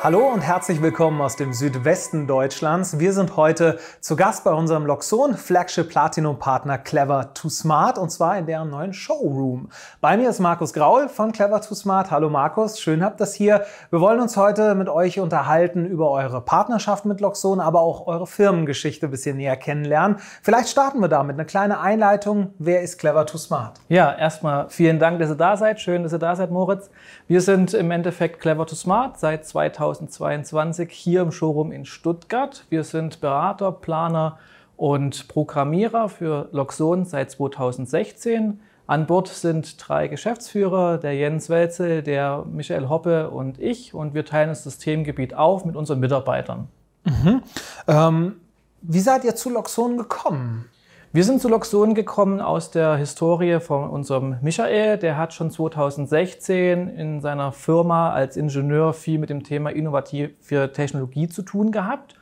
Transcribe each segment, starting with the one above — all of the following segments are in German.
Hallo und herzlich willkommen aus dem Südwesten Deutschlands. Wir sind heute zu Gast bei unserem Loxon Flagship Platinum Partner Clever to Smart und zwar in deren neuen Showroom. Bei mir ist Markus Graul von Clever to Smart. Hallo Markus, schön habt das hier. Wir wollen uns heute mit euch unterhalten über eure Partnerschaft mit Loxon, aber auch eure Firmengeschichte ein bisschen näher kennenlernen. Vielleicht starten wir damit eine kleine Einleitung. Wer ist Clever to Smart? Ja, erstmal vielen Dank, dass ihr da seid. Schön, dass ihr da seid, Moritz. Wir sind im Endeffekt Clever to Smart seit 2000 2022 hier im Showroom in Stuttgart. Wir sind Berater, Planer und Programmierer für Loxon seit 2016. An Bord sind drei Geschäftsführer, der Jens Welze, der Michael Hoppe und ich. Und wir teilen das Systemgebiet auf mit unseren Mitarbeitern. Mhm. Ähm, wie seid ihr zu Loxon gekommen? Wir sind zu Loxon gekommen aus der Historie von unserem Michael. Der hat schon 2016 in seiner Firma als Ingenieur viel mit dem Thema innovative Technologie zu tun gehabt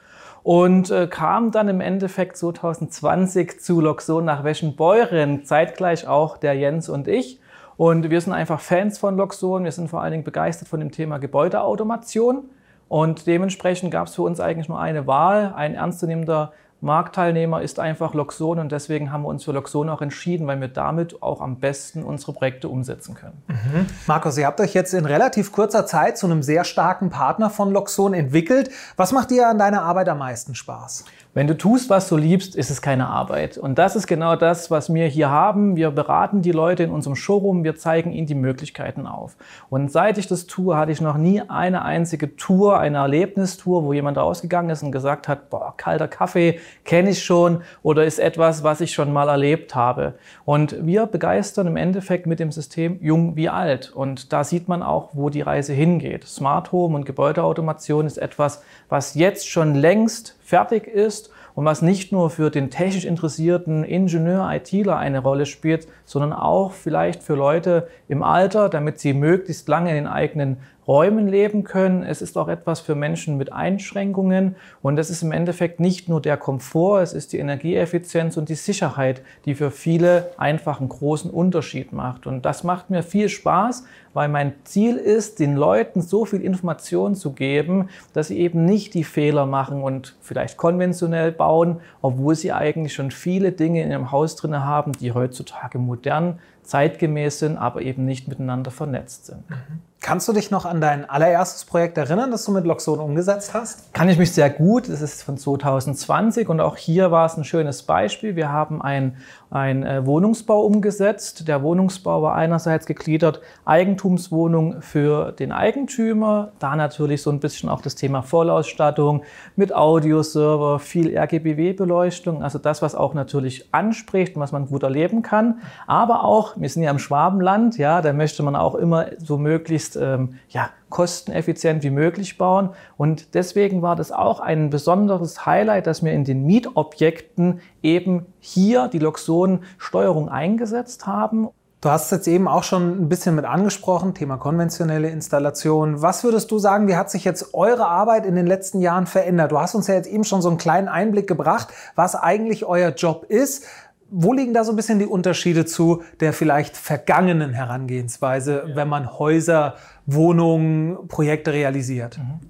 und äh, kam dann im Endeffekt 2020 zu Loxon nach Weschenbeuren, zeitgleich auch der Jens und ich. Und wir sind einfach Fans von Loxon. Wir sind vor allen Dingen begeistert von dem Thema Gebäudeautomation. Und dementsprechend gab es für uns eigentlich nur eine Wahl, ein ernstzunehmender Marktteilnehmer ist einfach Loxon und deswegen haben wir uns für Loxon auch entschieden, weil wir damit auch am besten unsere Projekte umsetzen können. Mhm. Markus, ihr habt euch jetzt in relativ kurzer Zeit zu einem sehr starken Partner von Loxon entwickelt. Was macht dir an deiner Arbeit am meisten Spaß? Wenn du tust, was du liebst, ist es keine Arbeit. Und das ist genau das, was wir hier haben. Wir beraten die Leute in unserem Showroom, wir zeigen ihnen die Möglichkeiten auf. Und seit ich das tue, hatte ich noch nie eine einzige Tour, eine Erlebnistour, wo jemand rausgegangen ist und gesagt hat, boah, kalter Kaffee kenne ich schon oder ist etwas, was ich schon mal erlebt habe. Und wir begeistern im Endeffekt mit dem System jung wie alt. Und da sieht man auch, wo die Reise hingeht. Smart Home und Gebäudeautomation ist etwas, was jetzt schon längst fertig ist und was nicht nur für den technisch interessierten Ingenieur, ITler eine Rolle spielt, sondern auch vielleicht für Leute im Alter, damit sie möglichst lange in den eigenen Räumen leben können. Es ist auch etwas für Menschen mit Einschränkungen und es ist im Endeffekt nicht nur der Komfort, es ist die Energieeffizienz und die Sicherheit, die für viele einfach einen großen Unterschied macht. Und das macht mir viel Spaß, weil mein Ziel ist, den Leuten so viel Information zu geben, dass sie eben nicht die Fehler machen und vielleicht konventionell bauen, obwohl sie eigentlich schon viele Dinge in ihrem Haus drin haben, die heutzutage modern, zeitgemäß sind, aber eben nicht miteinander vernetzt sind. Mhm. Kannst du dich noch an dein allererstes Projekt erinnern, das du mit Loxon umgesetzt hast? Kann ich mich sehr gut. Das ist von 2020 und auch hier war es ein schönes Beispiel. Wir haben ein ein äh, Wohnungsbau umgesetzt. Der Wohnungsbau war einerseits gegliedert Eigentumswohnung für den Eigentümer, da natürlich so ein bisschen auch das Thema Vollausstattung mit Audioserver, viel RGBW-Beleuchtung, also das, was auch natürlich anspricht und was man gut erleben kann. Aber auch, wir sind ja im Schwabenland, ja, da möchte man auch immer so möglichst ähm, ja, kosteneffizient wie möglich bauen. Und deswegen war das auch ein besonderes Highlight, dass wir in den Mietobjekten eben hier die Loxon-Steuerung eingesetzt haben. Du hast es jetzt eben auch schon ein bisschen mit angesprochen, Thema konventionelle Installation. Was würdest du sagen, wie hat sich jetzt eure Arbeit in den letzten Jahren verändert? Du hast uns ja jetzt eben schon so einen kleinen Einblick gebracht, was eigentlich euer Job ist. Wo liegen da so ein bisschen die Unterschiede zu der vielleicht vergangenen Herangehensweise, ja. wenn man Häuser, Wohnungen, Projekte realisiert? Mhm.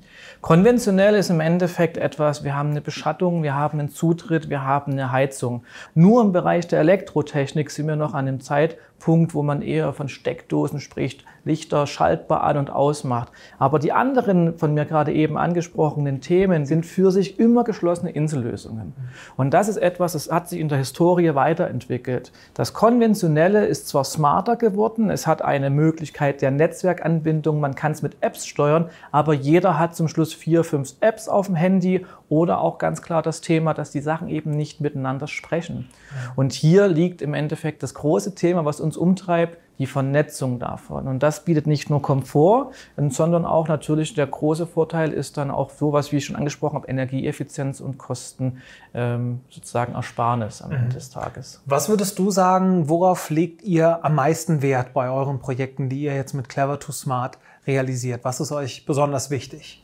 Konventionell ist im Endeffekt etwas, wir haben eine Beschattung, wir haben einen Zutritt, wir haben eine Heizung. Nur im Bereich der Elektrotechnik sind wir noch an einem Zeitpunkt, wo man eher von Steckdosen spricht, Lichter schaltbar an und ausmacht. Aber die anderen von mir gerade eben angesprochenen Themen sind für sich immer geschlossene Insellösungen. Und das ist etwas, das hat sich in der Historie weiterentwickelt. Das Konventionelle ist zwar smarter geworden, es hat eine Möglichkeit der Netzwerkanbindung, man kann es mit Apps steuern, aber jeder hat zum Schluss vier, fünf Apps auf dem Handy oder auch ganz klar das Thema, dass die Sachen eben nicht miteinander sprechen. Und hier liegt im Endeffekt das große Thema, was uns umtreibt, die Vernetzung davon. Und das bietet nicht nur Komfort, sondern auch natürlich der große Vorteil ist dann auch sowas, wie ich schon angesprochen habe, Energieeffizienz und Kosten ähm, sozusagen Ersparnis am mhm. Ende des Tages. Was würdest du sagen, worauf legt ihr am meisten Wert bei euren Projekten, die ihr jetzt mit Clever to Smart realisiert? Was ist euch besonders wichtig?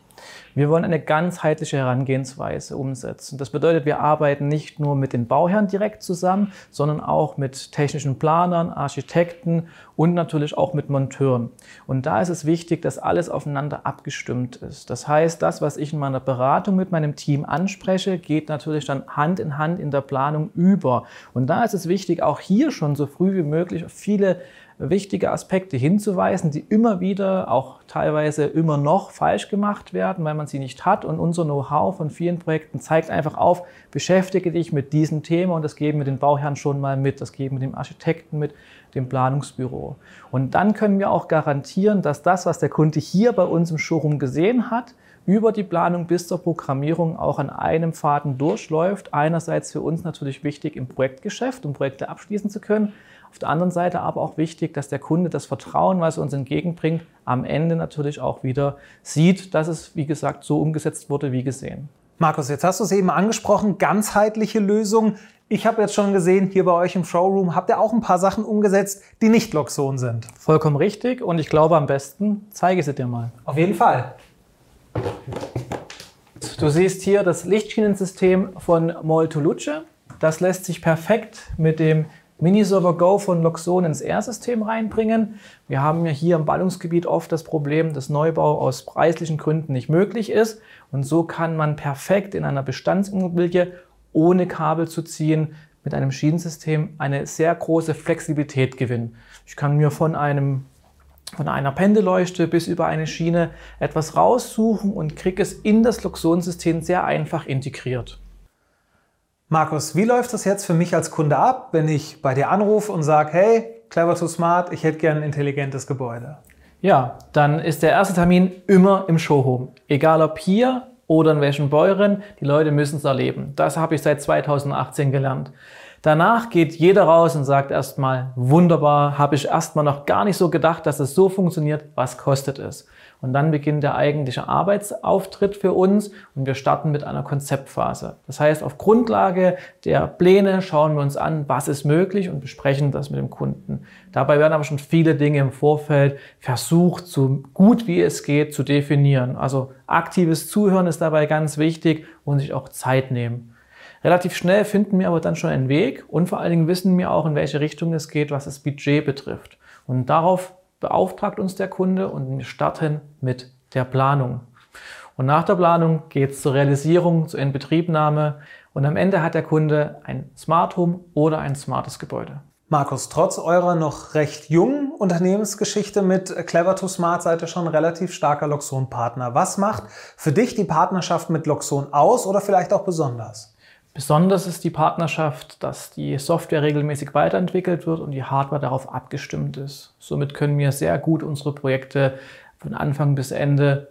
Wir wollen eine ganzheitliche Herangehensweise umsetzen. Das bedeutet, wir arbeiten nicht nur mit den Bauherren direkt zusammen, sondern auch mit technischen Planern, Architekten und natürlich auch mit Monteuren. Und da ist es wichtig, dass alles aufeinander abgestimmt ist. Das heißt, das, was ich in meiner Beratung mit meinem Team anspreche, geht natürlich dann Hand in Hand in der Planung über. Und da ist es wichtig, auch hier schon so früh wie möglich viele wichtige Aspekte hinzuweisen, die immer wieder, auch teilweise immer noch falsch gemacht werden, weil man sie nicht hat. Und unser Know-how von vielen Projekten zeigt einfach auf, beschäftige dich mit diesem Thema und das geben wir den Bauherren schon mal mit, das geben wir dem Architekten mit, dem Planungsbüro. Und dann können wir auch garantieren, dass das, was der Kunde hier bei uns im Showroom gesehen hat, über die Planung bis zur Programmierung auch an einem Faden durchläuft. Einerseits für uns natürlich wichtig im Projektgeschäft, um Projekte abschließen zu können. Auf der anderen Seite aber auch wichtig, dass der Kunde das Vertrauen, was er uns entgegenbringt, am Ende natürlich auch wieder sieht, dass es, wie gesagt, so umgesetzt wurde wie gesehen. Markus, jetzt hast du es eben angesprochen, ganzheitliche Lösungen. Ich habe jetzt schon gesehen, hier bei euch im Showroom habt ihr auch ein paar Sachen umgesetzt, die nicht Loxon sind. Vollkommen richtig und ich glaube am besten zeige ich sie dir mal. Auf jeden Fall. Du siehst hier das Lichtschienensystem von Moltoluce. Das lässt sich perfekt mit dem Miniserver Go von Loxon ins R-System reinbringen. Wir haben ja hier im Ballungsgebiet oft das Problem, dass Neubau aus preislichen Gründen nicht möglich ist. Und so kann man perfekt in einer Bestandsimmobilie ohne Kabel zu ziehen mit einem Schienensystem eine sehr große Flexibilität gewinnen. Ich kann mir von einem von einer Pendelleuchte bis über eine Schiene etwas raussuchen und kriege es in das Loxon-System sehr einfach integriert. Markus, wie läuft das jetzt für mich als Kunde ab, wenn ich bei dir anrufe und sage, hey, clever to smart, ich hätte gern ein intelligentes Gebäude? Ja, dann ist der erste Termin immer im Showroom. Egal ob hier oder in welchen Bäuerin, die Leute müssen es erleben. Das habe ich seit 2018 gelernt. Danach geht jeder raus und sagt erstmal, wunderbar, habe ich erstmal noch gar nicht so gedacht, dass es so funktioniert, was kostet es? Und dann beginnt der eigentliche Arbeitsauftritt für uns und wir starten mit einer Konzeptphase. Das heißt, auf Grundlage der Pläne schauen wir uns an, was ist möglich und besprechen das mit dem Kunden. Dabei werden aber schon viele Dinge im Vorfeld versucht, so gut wie es geht zu definieren. Also aktives Zuhören ist dabei ganz wichtig und sich auch Zeit nehmen. Relativ schnell finden wir aber dann schon einen Weg und vor allen Dingen wissen wir auch, in welche Richtung es geht, was das Budget betrifft. Und darauf beauftragt uns der Kunde und wir starten mit der Planung. Und nach der Planung geht es zur Realisierung, zur Inbetriebnahme und am Ende hat der Kunde ein Smart Home oder ein smartes Gebäude. Markus, trotz eurer noch recht jungen Unternehmensgeschichte mit Clever to Smart seid ihr schon relativ starker Loxon-Partner. Was macht für dich die Partnerschaft mit Loxon aus oder vielleicht auch besonders? Besonders ist die Partnerschaft, dass die Software regelmäßig weiterentwickelt wird und die Hardware darauf abgestimmt ist. Somit können wir sehr gut unsere Projekte von Anfang bis Ende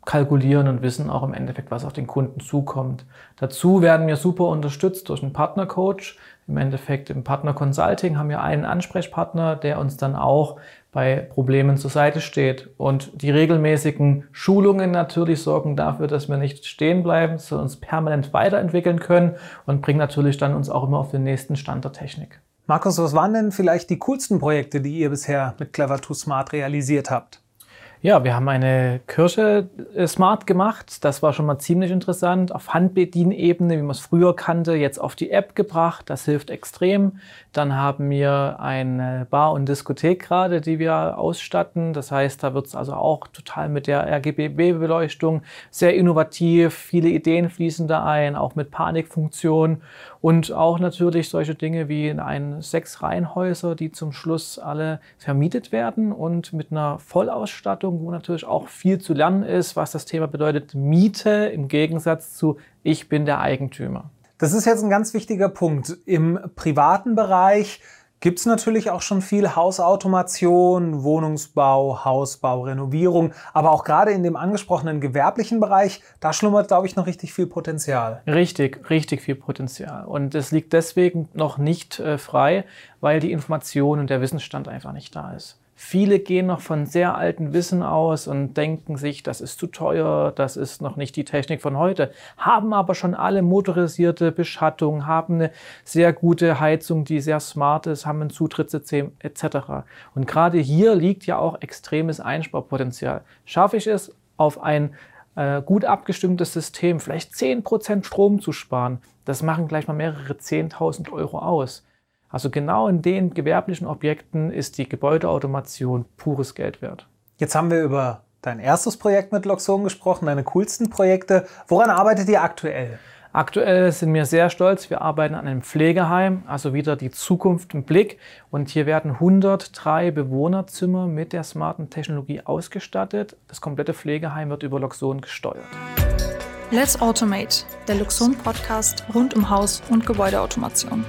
durchkalkulieren und wissen auch im Endeffekt, was auf den Kunden zukommt. Dazu werden wir super unterstützt durch einen Partnercoach. Im Endeffekt im Partner Consulting haben wir einen Ansprechpartner, der uns dann auch bei Problemen zur Seite steht. Und die regelmäßigen Schulungen natürlich sorgen dafür, dass wir nicht stehen bleiben, sondern uns permanent weiterentwickeln können und bringen natürlich dann uns auch immer auf den nächsten Stand der Technik. Markus, was waren denn vielleicht die coolsten Projekte, die ihr bisher mit Clever to Smart realisiert habt? Ja, wir haben eine Kirche äh, smart gemacht. Das war schon mal ziemlich interessant. Auf Handbedienebene, wie man es früher kannte, jetzt auf die App gebracht. Das hilft extrem. Dann haben wir eine Bar und Diskothek gerade, die wir ausstatten. Das heißt, da wird es also auch total mit der RGB-Beleuchtung sehr innovativ. Viele Ideen fließen da ein, auch mit Panikfunktion. Und auch natürlich solche Dinge wie in ein sechs Reihenhäuser, die zum Schluss alle vermietet werden und mit einer Vollausstattung Ausbildung, wo natürlich auch viel zu lernen ist, was das Thema bedeutet Miete im Gegensatz zu ich bin der Eigentümer. Das ist jetzt ein ganz wichtiger Punkt. Im privaten Bereich gibt es natürlich auch schon viel Hausautomation, Wohnungsbau, Hausbau, Renovierung, aber auch gerade in dem angesprochenen gewerblichen Bereich, da schlummert, glaube ich, noch richtig viel Potenzial. Richtig, richtig viel Potenzial. Und es liegt deswegen noch nicht äh, frei, weil die Information und der Wissensstand einfach nicht da ist. Viele gehen noch von sehr alten Wissen aus und denken sich, das ist zu teuer, das ist noch nicht die Technik von heute, haben aber schon alle motorisierte Beschattung, haben eine sehr gute Heizung, die sehr smart ist, haben ein Zutrittssystem etc. Und gerade hier liegt ja auch extremes Einsparpotenzial. Schaffe ich es, auf ein äh, gut abgestimmtes System, vielleicht 10% Strom zu sparen, das machen gleich mal mehrere 10.000 Euro aus. Also genau in den gewerblichen Objekten ist die Gebäudeautomation pures Geld wert. Jetzt haben wir über dein erstes Projekt mit Loxon gesprochen, deine coolsten Projekte. Woran arbeitet ihr aktuell? Aktuell sind wir sehr stolz. Wir arbeiten an einem Pflegeheim, also wieder die Zukunft im Blick. Und hier werden 103 Bewohnerzimmer mit der smarten Technologie ausgestattet. Das komplette Pflegeheim wird über Loxon gesteuert. Let's Automate, der Luxon Podcast rund um Haus- und Gebäudeautomation.